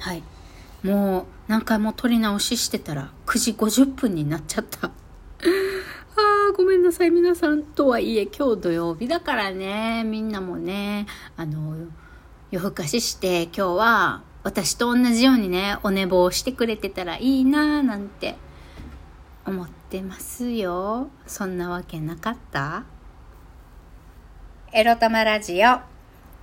はい。もう何回も撮り直ししてたら9時50分になっちゃった。あーごめんなさい皆さんとはいえ今日土曜日だからね。みんなもねあの夜更かしして今日は私と同じようにねお寝坊してくれてたらいいなーなんて思ってますよ。そんなわけなかった？エロ玉ラジオ。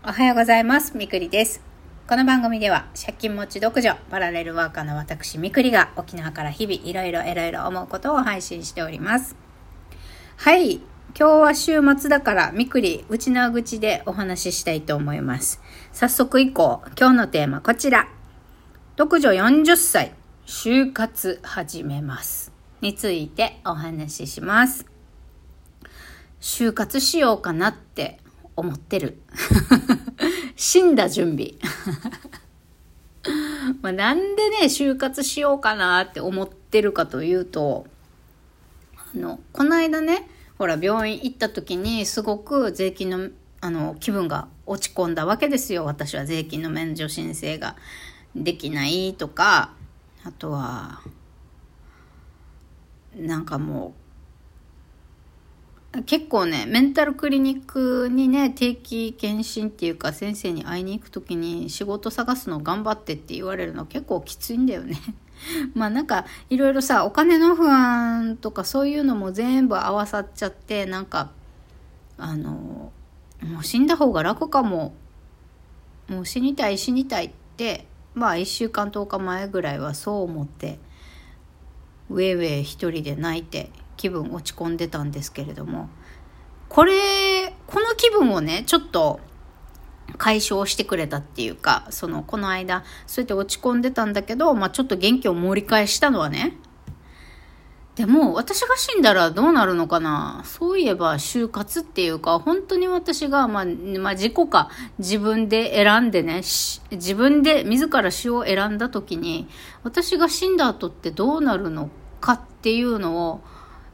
おはようございます。みくりです。この番組では借金持ち独女パラレルワーカーの私みくりが沖縄から日々いろいろいろいろ思うことを配信しております。はい。今日は週末だからみくり内縄口でお話ししたいと思います。早速以降今日のテーマこちら。独女40歳就活始めます。についてお話しします。就活しようかなって思ってる。死んだ準備。まあなんでね就活しようかなって思ってるかというとあのこの間ねほら病院行った時にすごく税金のあの気分が落ち込んだわけですよ。私は税金の免除申請ができないとかあとはなんかもう結構ねメンタルクリニックにね定期検診っていうか先生に会いに行く時に仕事探すの頑張ってって言われるの結構きついんだよね。まあなんかいろいろさお金の不安とかそういうのも全部合わさっちゃってなんかあのもう死んだ方が楽かも。もう死にたい死にたいってまあ1週間10日前ぐらいはそう思ってウェイウェイ一人で泣いて気分落ち込んでたんですけれどもこれこの気分をねちょっと解消してくれたっていうかそのこの間そうやって落ち込んでたんだけど、まあ、ちょっと元気を盛り返したのはねでも私が死んだらどうなるのかな？そういえば就活っていうか本当に私が、まあ、まあ自己か自分で選んでね自分で自ら死を選んだ時に私が死んだ後ってどうなるのかっていうのを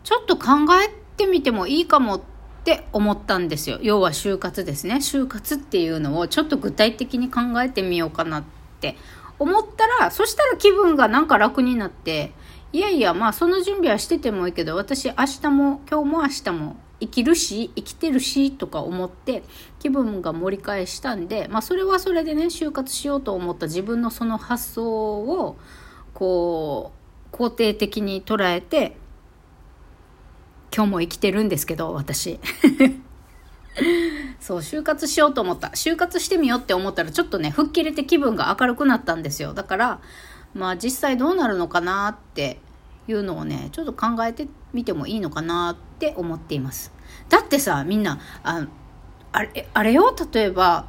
ちょっと考えてみてもいいかもって思ったんですよ。要は就活ですね。就活っていうのをちょっと具体的に考えてみようかなって思ったら、そしたら気分がなんか楽になって、いやいや、まあその準備はしててもいいけど、私明日も、今日も明日も生きるし、生きてるし、とか思って気分が盛り返したんで、まあそれはそれでね、就活しようと思った自分のその発想を、こう、肯定的に捉えて、今日も生きてるんですけど、私。そう、就活しようと思った。就活してみようって思ったら、ちょっとね、吹っ切れて気分が明るくなったんですよ。だから、まあ実際どうなるのかなっていうのをね、ちょっと考えてみてもいいのかなって思っています。だってさ、みんな、ああれ、あれよ、例えば、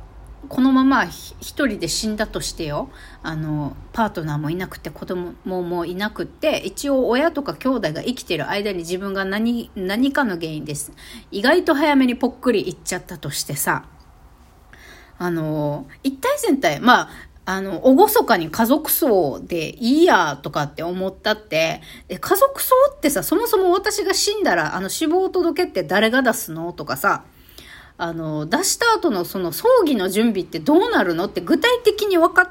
このまま一人で死んだとしてよ。あのパートナーもいなくて子供ももいなくて一応親とか兄弟が生きてる間に自分が何何かの原因です。意外と早めにぽっくりいっちゃったとしてさ。あの一体全体まああの、厳かに家族葬でいいやとかって思ったって、家族葬ってさ、そもそも私が死んだら、あの死亡届って誰が出すのとかさ、あの、出した後のその葬儀の準備ってどうなるのって具体的に分かっ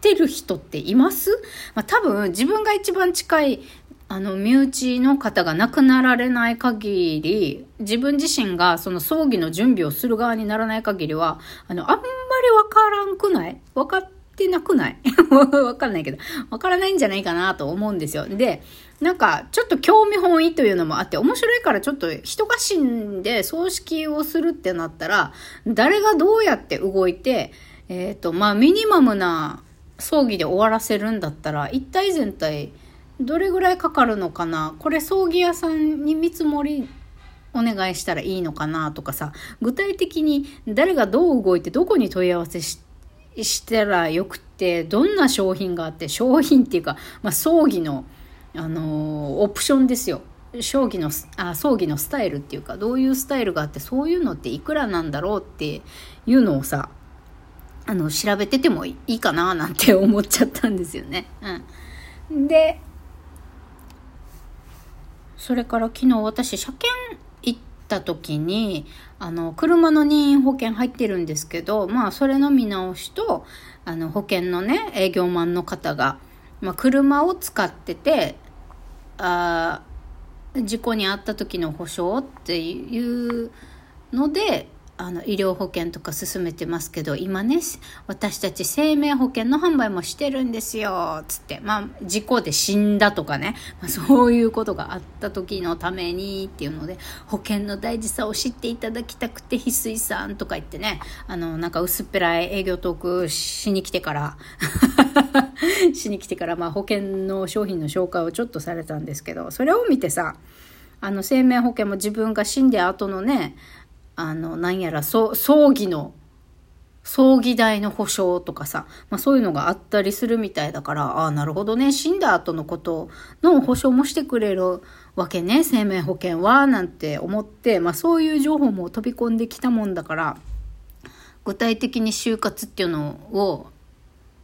てる人っています？まあ、多分自分が一番近いあの、身内の方が亡くなられない限り、自分自身がその葬儀の準備をする側にならない限りは、あの、あんまりわからんくない？わかってなくない？わかんないけど、わからないんじゃないかなと思うんですよ。で、なんか、ちょっと興味本位というのもあって、面白いからちょっと人が死んで葬式をするってなったら、誰がどうやって動いて、えっ、ー、と、まあ、ミニマムな葬儀で終わらせるんだったら、一体全体、どれぐらいかかるのかな？これ葬儀屋さんに見積もりお願いしたらいいのかなとかさ、具体的に誰がどう動いてどこに問い合わせしたらよくて、どんな商品があって、商品っていうか、まあ、葬儀の、あのオプションですよ。葬儀のあ葬儀のスタイルっていうかどういうスタイルがあってそういうのっていくらなんだろうっていうのをさあの調べててもいいかななんて思っちゃったんですよね。うん、でそれから昨日私車検行った時にあの、車の任意保険入ってるんですけど、まあ、それの見直しと、あの、保険のね、営業マンの方が、まあ、車を使ってて、あ事故に遭った時の保証っていうので、あの医療保険とか進めてますけど今ね私たち生命保険の販売もしてるんですよつって。まあ事故で死んだとかね、まあ、そういうことがあった時のためにっていうので保険の大事さを知っていただきたくて翡翠さんとか言ってねあのなんか薄っぺらい営業トークしに来てから しに来てからまあ保険の商品の紹介をちょっとされたんですけどそれを見てさあの生命保険も自分が死んで後のねあの、なんやら、葬儀の、葬儀代の保証とかさ、まあそういうのがあったりするみたいだから、ああ、なるほどね、死んだ後のことの保証もしてくれるわけね、生命保険は、なんて思って、まあそういう情報も飛び込んできたもんだから、具体的に就活っていうのを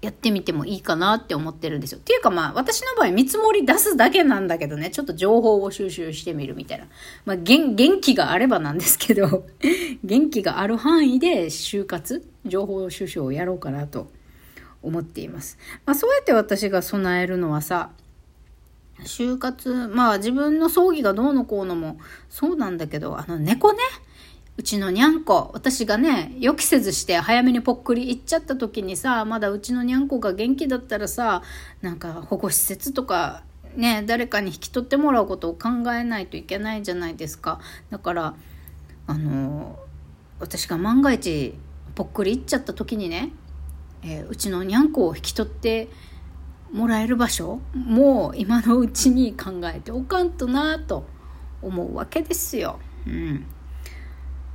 やってみてもいいかなって思ってるんですよ。っていうかまあ、私の場合見積もり出すだけなんだけどね、ちょっと情報を収集してみるみたいな。まあ、元元気があればなんですけど、元気がある範囲で就活、情報収集をやろうかなと思っています。まあ、そうやって私が備えるのはさ、就活、まあ自分の葬儀がどうのこうのもそうなんだけど、あの猫ね、うちのにゃんこ、私がね、予期せずして早めにぽっくり行っちゃった時にさ、まだうちのにゃんこが元気だったらさ、なんか保護施設とか、ね、誰かに引き取ってもらうことを考えないといけないじゃないですか。だから、あの、私が万が一ぽっくり行っちゃった時にね、えー、うちのにゃんこを引き取ってもらえる場所もう今のうちに考えておかんとなと思うわけですよ。うん。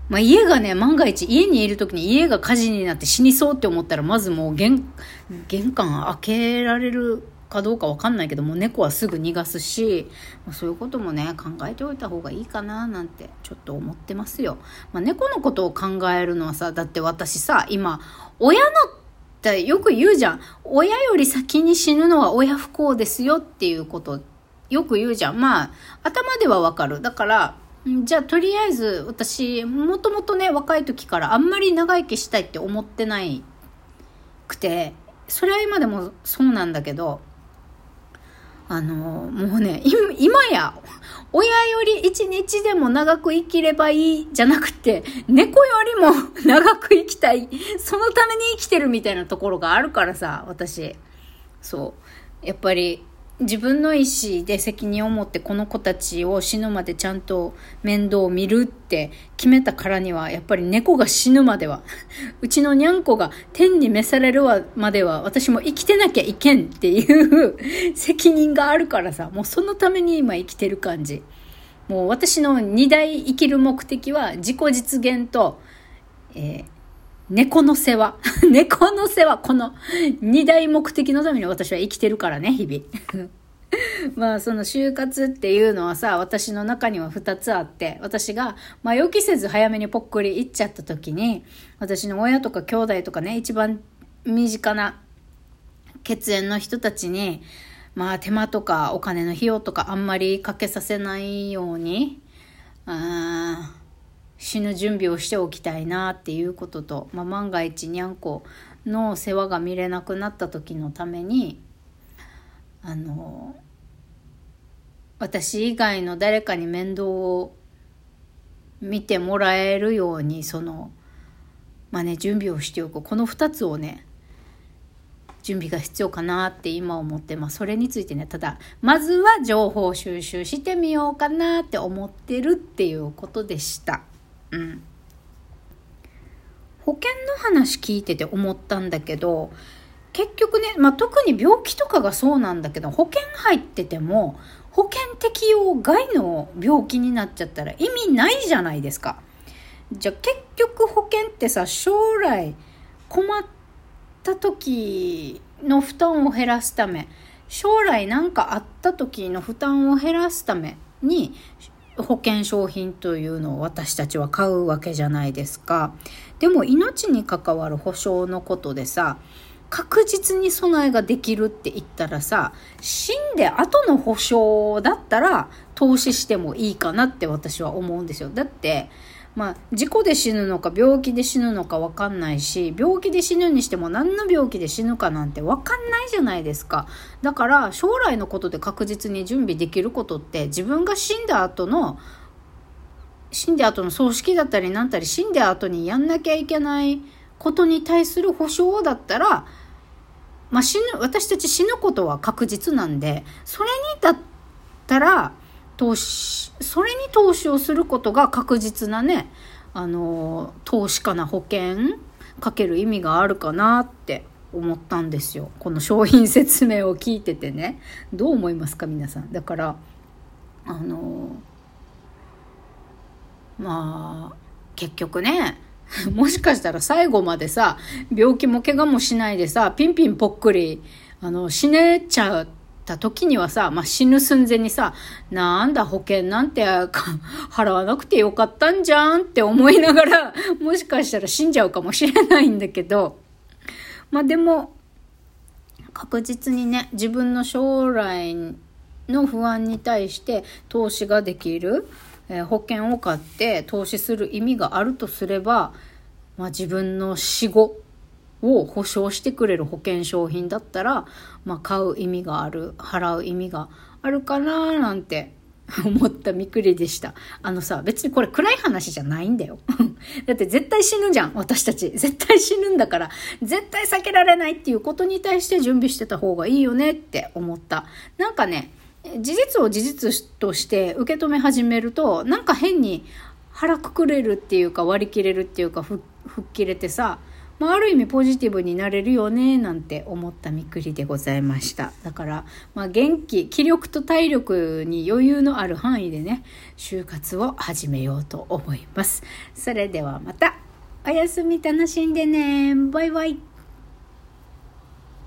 まあ、家がね、万が一、家にいる時に家が火事になって死にそうって思ったら、まずもう玄、玄関開けられるかどうかわかんないけども、猫はすぐ逃がすし、まあ、そういうこともね、考えておいた方がいいかな、なんて、ちょっと思ってますよ。まあ、猫のことを考えるのはさ、だって私さ、今、親のってよく言うじゃん。親より先に死ぬのは親不幸ですよっていうこと、よく言うじゃん。まあ、頭ではわかる。だから、じゃあとりあえず私もともとね若い時からあんまり長生きしたいって思ってないくてそれは今でもそうなんだけどあのもうね今や親より一日でも長く生きればいいじゃなくて猫よりも 長く生きたい。そのために生きてるみたいなところがあるからさ私。そう。やっぱり自分の意思で責任を持ってこの子たちを死ぬまでちゃんと面倒を見るって決めたからにはやっぱり猫が死ぬまでは うちのにゃんこが天に召されるまでは私も生きてなきゃいけんっていう責任があるからさもうそのために今生きてる感じ。もう私の二大生きる目的は自己実現と、えー猫の世話。猫の世話。この二大目的のために私は生きてるからね、日々。まあその就活っていうのはさ、私の中には二つあって、私が、まあ予期せず早めにぽっくり行っちゃった時に、私の親とか兄弟とかね、一番身近な血縁の人たちに、まあ手間とかお金の費用とかあんまりかけさせないように、あ死ぬ準備をしておきたいなっていうことと、まあ、万が一にゃんこの世話が見れなくなった時のためにあの私以外の誰かに面倒を見てもらえるようにそのまあね準備をしておくこの2つをね準備が必要かなって今思ってます。それについてね、ただ、まずは情報収集してみようかなって思ってるっていうことでした。うん。保険の話聞いてて思ったんだけど、結局ね、まあ、特に病気とかがそうなんだけど、保険入ってても、保険適用外の病気になっちゃったら意味ないじゃないですか。じゃあ結局保険ってさ、将来困った時の負担を減らすため、将来何かあった時の負担を減らすために保険商品というのを私たちは買うわけじゃないですか。でも命に関わる保証のことでさ、確実に備えができるって言ったらさ、死んで後の保証だったら投資してもいいかなって私は思うんですよ。だって、まあ、事故で死ぬのか病気で死ぬのか分かんないし病気で死ぬにしても何の病気で死ぬかなんて分かんないじゃないですか。だから将来のことで確実に準備できることって自分が死んだ後の死んだ後の葬式だったりなんたり死んだ後にやんなきゃいけないことに対する保証だったら、まあ、死ぬ私たち死ぬことは確実なんでそれにだったら投資それに投資をすることが確実なねあの投資家な保険かける意味があるかなって思ったんですよ。この商品説明を聞いててね。どう思いますか皆さん。だからあのまあ結局ね もしかしたら最後までさ病気も怪我もしないでさピンピンぽっくりあの死ねちゃった時にはさ、まあ、死ぬ寸前にさなんだ保険なんて払わなくてよかったんじゃんって思いながら もしかしたら死んじゃうかもしれないんだけど。まあでも確実にね自分の将来の不安に対して投資ができるえー、保険を買って投資する意味があるとすれば、まあ、自分の死後を保証してくれる保険商品だったら、まあ、買う意味がある払う意味があるかななんて 思ったみくりでした。あのさ、別にこれ暗い話じゃないんだよ。だって絶対死ぬじゃん、私たち。絶対死ぬんだから、絶対避けられないっていうことに対して準備してた方がいいよねって思った。なんかね、事実を事実として受け止め始めるとなんか変に腹くくれるっていうか割り切れるっていうか吹っ切れてさ、まあ、ある意味ポジティブになれるよねなんて思ったみくりでございました。だから、まあ、元気気力と体力に余裕のある範囲でね就活を始めようと思います。それではまた。おやすみ楽しんでね。バイバイ。